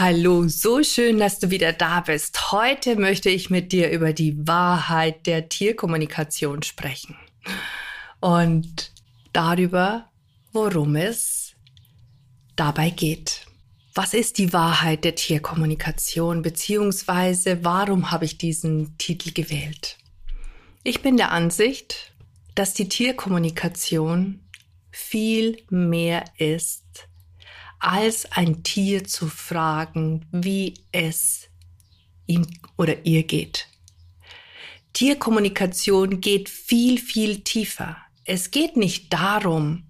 Hallo, so schön, dass du wieder da bist. Heute möchte ich mit dir über die Wahrheit der Tierkommunikation sprechen und darüber, worum es dabei geht. Was ist die Wahrheit der Tierkommunikation, beziehungsweise warum habe ich diesen Titel gewählt? Ich bin der Ansicht, dass die Tierkommunikation viel mehr ist als ein Tier zu fragen, wie es ihm oder ihr geht. Tierkommunikation geht viel, viel tiefer. Es geht nicht darum,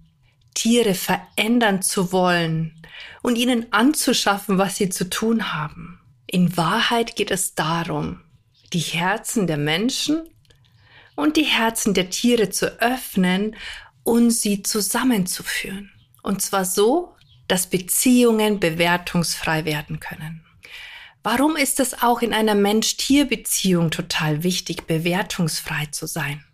Tiere verändern zu wollen und ihnen anzuschaffen, was sie zu tun haben. In Wahrheit geht es darum, die Herzen der Menschen und die Herzen der Tiere zu öffnen und sie zusammenzuführen. Und zwar so, dass Beziehungen bewertungsfrei werden können. Warum ist es auch in einer Mensch-Tier-Beziehung total wichtig, bewertungsfrei zu sein?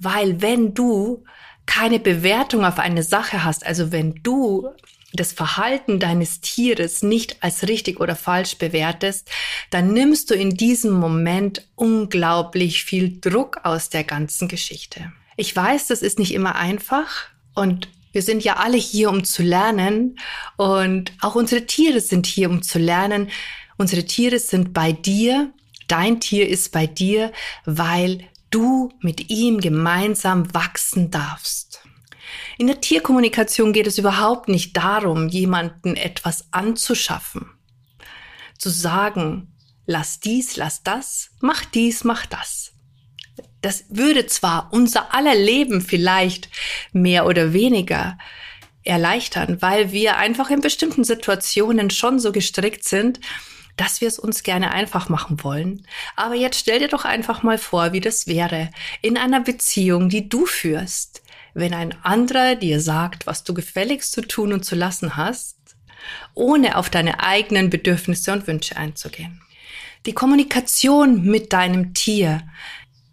Weil wenn du keine Bewertung auf eine Sache hast, also wenn du das Verhalten deines Tieres nicht als richtig oder falsch bewertest, dann nimmst du in diesem Moment unglaublich viel Druck aus der ganzen Geschichte. Ich weiß, das ist nicht immer einfach und wir sind ja alle hier, um zu lernen und auch unsere Tiere sind hier, um zu lernen. Unsere Tiere sind bei dir, dein Tier ist bei dir, weil du mit ihm gemeinsam wachsen darfst. In der Tierkommunikation geht es überhaupt nicht darum, jemanden etwas anzuschaffen, zu sagen, lass dies, lass das, mach dies, mach das. Das würde zwar unser aller Leben vielleicht mehr oder weniger erleichtern, weil wir einfach in bestimmten Situationen schon so gestrickt sind, dass wir es uns gerne einfach machen wollen. Aber jetzt stell dir doch einfach mal vor, wie das wäre in einer Beziehung, die du führst, wenn ein anderer dir sagt, was du gefälligst zu tun und zu lassen hast, ohne auf deine eigenen Bedürfnisse und Wünsche einzugehen. Die Kommunikation mit deinem Tier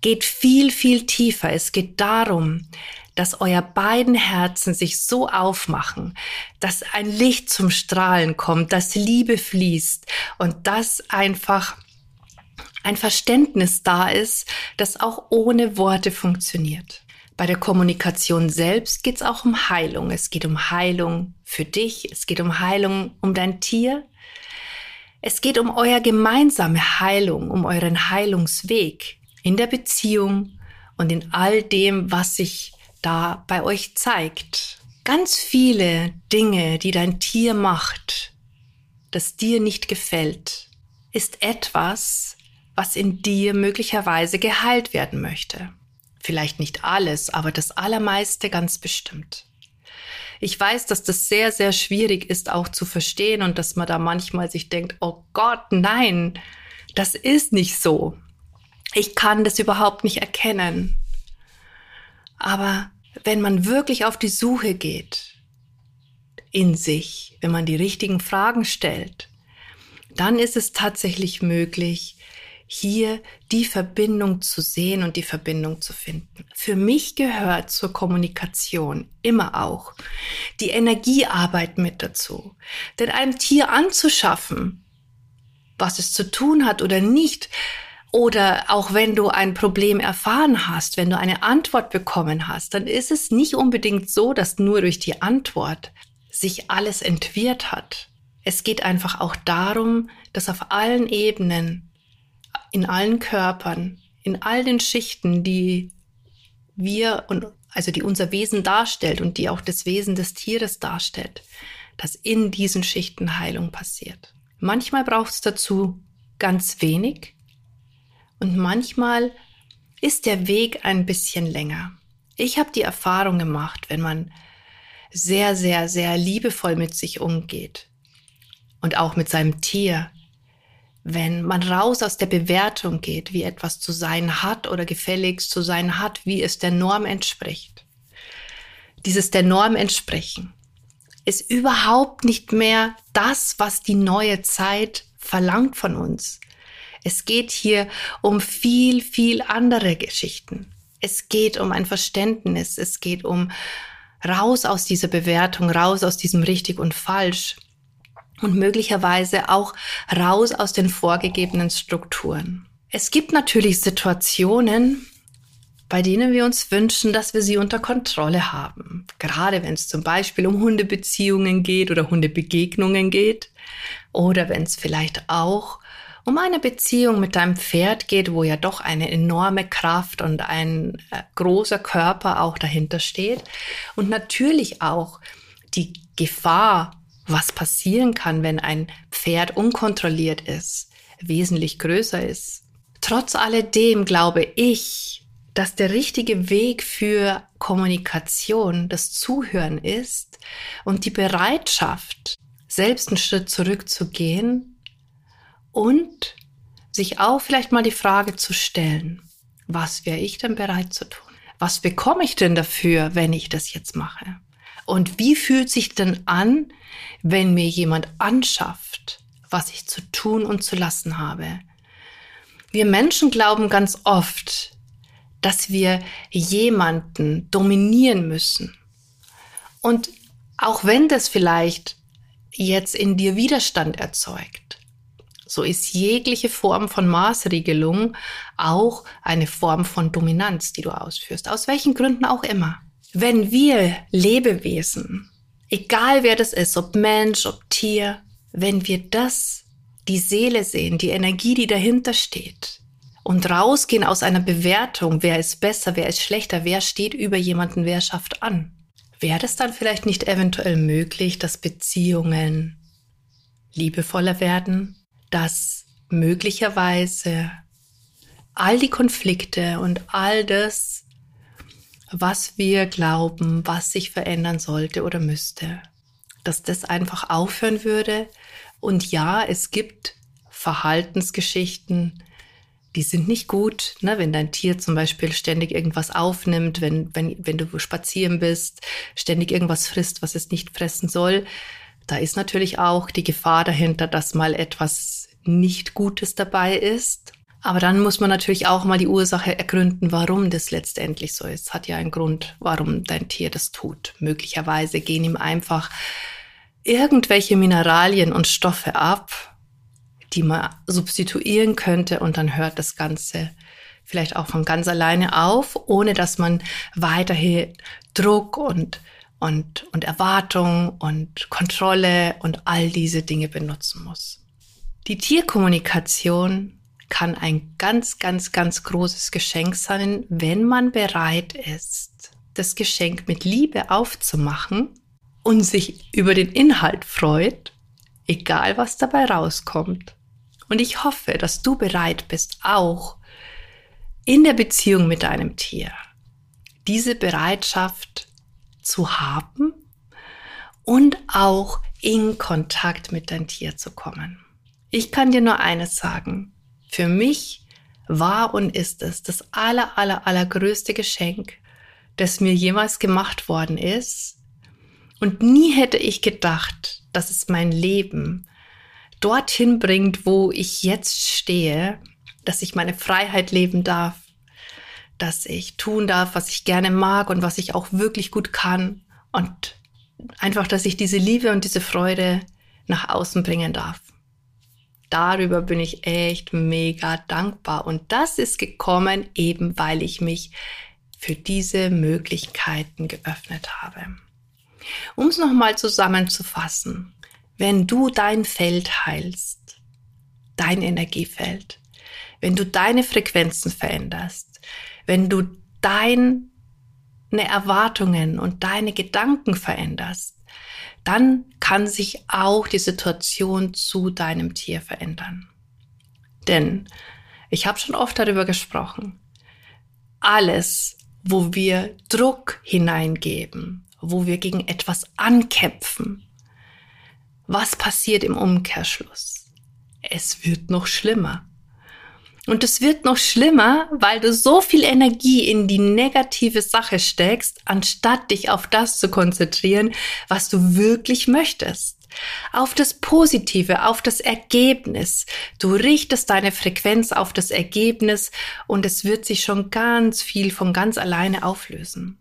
geht viel, viel tiefer. Es geht darum, dass euer beiden Herzen sich so aufmachen, dass ein Licht zum Strahlen kommt, dass Liebe fließt und dass einfach ein Verständnis da ist, das auch ohne Worte funktioniert. Bei der Kommunikation selbst geht es auch um Heilung. Es geht um Heilung für dich, es geht um Heilung um dein Tier. Es geht um euer gemeinsame Heilung, um euren Heilungsweg in der Beziehung und in all dem, was sich da bei euch zeigt. Ganz viele Dinge, die dein Tier macht, das dir nicht gefällt, ist etwas, was in dir möglicherweise geheilt werden möchte. Vielleicht nicht alles, aber das Allermeiste ganz bestimmt. Ich weiß, dass das sehr, sehr schwierig ist auch zu verstehen und dass man da manchmal sich denkt, oh Gott, nein, das ist nicht so. Ich kann das überhaupt nicht erkennen. Aber wenn man wirklich auf die Suche geht in sich, wenn man die richtigen Fragen stellt, dann ist es tatsächlich möglich, hier die Verbindung zu sehen und die Verbindung zu finden. Für mich gehört zur Kommunikation immer auch die Energiearbeit mit dazu. Denn einem Tier anzuschaffen, was es zu tun hat oder nicht, oder auch wenn du ein Problem erfahren hast, wenn du eine Antwort bekommen hast, dann ist es nicht unbedingt so, dass nur durch die Antwort sich alles entwirrt hat. Es geht einfach auch darum, dass auf allen Ebenen, in allen Körpern, in all den Schichten, die wir und also die unser Wesen darstellt und die auch das Wesen des Tieres darstellt, dass in diesen Schichten Heilung passiert. Manchmal braucht es dazu ganz wenig, und manchmal ist der Weg ein bisschen länger. Ich habe die Erfahrung gemacht, wenn man sehr, sehr, sehr liebevoll mit sich umgeht und auch mit seinem Tier, wenn man raus aus der Bewertung geht, wie etwas zu sein hat oder gefälligst zu sein hat, wie es der Norm entspricht. Dieses der Norm entsprechen ist überhaupt nicht mehr das, was die neue Zeit verlangt von uns. Es geht hier um viel, viel andere Geschichten. Es geht um ein Verständnis. Es geht um raus aus dieser Bewertung, raus aus diesem richtig und falsch und möglicherweise auch raus aus den vorgegebenen Strukturen. Es gibt natürlich Situationen, bei denen wir uns wünschen, dass wir sie unter Kontrolle haben. Gerade wenn es zum Beispiel um Hundebeziehungen geht oder Hundebegegnungen geht. Oder wenn es vielleicht auch um eine Beziehung mit deinem Pferd geht, wo ja doch eine enorme Kraft und ein äh, großer Körper auch dahinter steht. Und natürlich auch die Gefahr, was passieren kann, wenn ein Pferd unkontrolliert ist, wesentlich größer ist. Trotz alledem glaube ich, dass der richtige Weg für Kommunikation das Zuhören ist und die Bereitschaft, selbst einen Schritt zurückzugehen und sich auch vielleicht mal die Frage zu stellen, was wäre ich denn bereit zu tun? Was bekomme ich denn dafür, wenn ich das jetzt mache? Und wie fühlt sich denn an, wenn mir jemand anschafft, was ich zu tun und zu lassen habe? Wir Menschen glauben ganz oft, dass wir jemanden dominieren müssen. Und auch wenn das vielleicht jetzt in dir Widerstand erzeugt, so ist jegliche Form von Maßregelung auch eine Form von Dominanz, die du ausführst, aus welchen Gründen auch immer. Wenn wir Lebewesen, egal wer das ist, ob Mensch, ob Tier, wenn wir das, die Seele sehen, die Energie, die dahinter steht, und rausgehen aus einer Bewertung, wer ist besser, wer ist schlechter, wer steht über jemanden, wer schafft an. Wäre es dann vielleicht nicht eventuell möglich, dass Beziehungen liebevoller werden, dass möglicherweise all die Konflikte und all das, was wir glauben, was sich verändern sollte oder müsste, dass das einfach aufhören würde. Und ja, es gibt Verhaltensgeschichten, die sind nicht gut, ne? wenn dein Tier zum Beispiel ständig irgendwas aufnimmt, wenn, wenn, wenn du spazieren bist, ständig irgendwas frisst, was es nicht fressen soll. Da ist natürlich auch die Gefahr dahinter, dass mal etwas nicht Gutes dabei ist. Aber dann muss man natürlich auch mal die Ursache ergründen, warum das letztendlich so ist. Hat ja einen Grund, warum dein Tier das tut. Möglicherweise gehen ihm einfach irgendwelche Mineralien und Stoffe ab, die man substituieren könnte und dann hört das Ganze vielleicht auch von ganz alleine auf, ohne dass man weiterhin Druck und, und, und Erwartung und Kontrolle und all diese Dinge benutzen muss. Die Tierkommunikation kann ein ganz, ganz, ganz großes Geschenk sein, wenn man bereit ist, das Geschenk mit Liebe aufzumachen und sich über den Inhalt freut, egal was dabei rauskommt. Und ich hoffe, dass du bereit bist, auch in der Beziehung mit deinem Tier diese Bereitschaft zu haben und auch in Kontakt mit deinem Tier zu kommen. Ich kann dir nur eines sagen. Für mich war und ist es das aller, aller, allergrößte Geschenk, das mir jemals gemacht worden ist. Und nie hätte ich gedacht, dass es mein Leben dorthin bringt, wo ich jetzt stehe, dass ich meine Freiheit leben darf, dass ich tun darf, was ich gerne mag und was ich auch wirklich gut kann und einfach, dass ich diese Liebe und diese Freude nach außen bringen darf. Darüber bin ich echt mega dankbar und das ist gekommen eben, weil ich mich für diese Möglichkeiten geöffnet habe. Um es nochmal zusammenzufassen, wenn du dein Feld heilst, dein Energiefeld, wenn du deine Frequenzen veränderst, wenn du deine Erwartungen und deine Gedanken veränderst, dann kann sich auch die Situation zu deinem Tier verändern. Denn ich habe schon oft darüber gesprochen, alles, wo wir Druck hineingeben, wo wir gegen etwas ankämpfen, was passiert im Umkehrschluss? es wird noch schlimmer. Und es wird noch schlimmer, weil du so viel Energie in die negative Sache steckst, anstatt dich auf das zu konzentrieren, was du wirklich möchtest. Auf das Positive, auf das Ergebnis. Du richtest deine Frequenz auf das Ergebnis und es wird sich schon ganz viel von ganz alleine auflösen.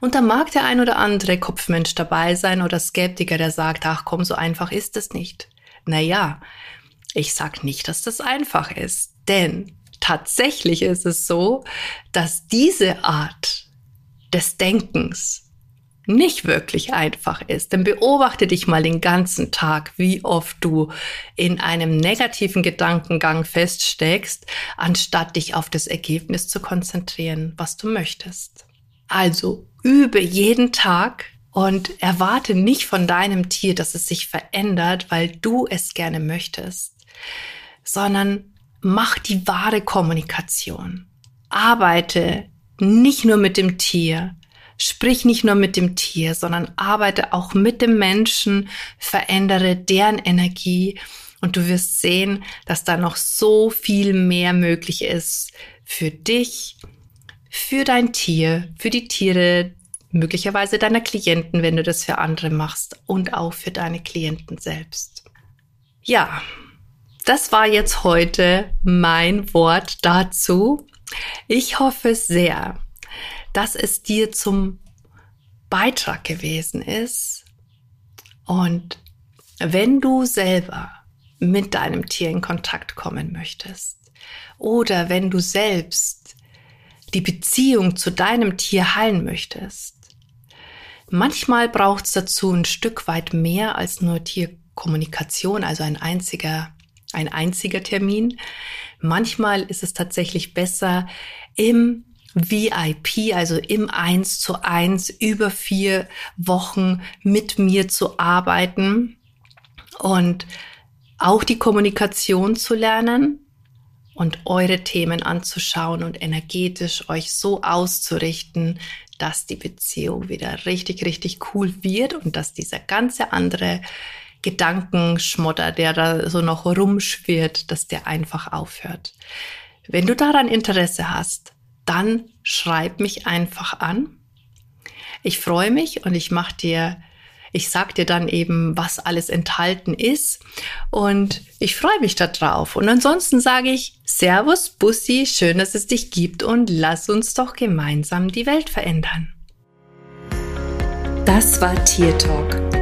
Und da mag der ein oder andere Kopfmensch dabei sein oder Skeptiker, der sagt, ach komm, so einfach ist es nicht. Naja, ich sag nicht, dass das einfach ist, denn tatsächlich ist es so, dass diese Art des Denkens nicht wirklich einfach ist. Denn beobachte dich mal den ganzen Tag, wie oft du in einem negativen Gedankengang feststeckst, anstatt dich auf das Ergebnis zu konzentrieren, was du möchtest. Also übe jeden Tag und erwarte nicht von deinem Tier, dass es sich verändert, weil du es gerne möchtest, sondern mach die wahre Kommunikation. Arbeite nicht nur mit dem Tier, sprich nicht nur mit dem Tier, sondern arbeite auch mit dem Menschen, verändere deren Energie und du wirst sehen, dass da noch so viel mehr möglich ist für dich, für dein Tier, für die Tiere, möglicherweise deiner Klienten, wenn du das für andere machst und auch für deine Klienten selbst. Ja, das war jetzt heute mein Wort dazu. Ich hoffe sehr, dass es dir zum Beitrag gewesen ist. Und wenn du selber mit deinem Tier in Kontakt kommen möchtest oder wenn du selbst die Beziehung zu deinem Tier heilen möchtest, manchmal braucht es dazu ein Stück weit mehr als nur Tierkommunikation, also ein einziger ein einziger Termin. Manchmal ist es tatsächlich besser, im VIP, also im Eins zu eins über vier Wochen mit mir zu arbeiten und auch die Kommunikation zu lernen und eure Themen anzuschauen und energetisch euch so auszurichten, dass die Beziehung wieder richtig, richtig cool wird und dass dieser ganze andere Gedankenschmotter, der da so noch rumschwirrt, dass der einfach aufhört. Wenn du daran Interesse hast, dann schreib mich einfach an. Ich freue mich und ich mache dir, ich sag dir dann eben, was alles enthalten ist und ich freue mich darauf. Und ansonsten sage ich Servus, Bussi, schön, dass es dich gibt und lass uns doch gemeinsam die Welt verändern. Das war Tier Talk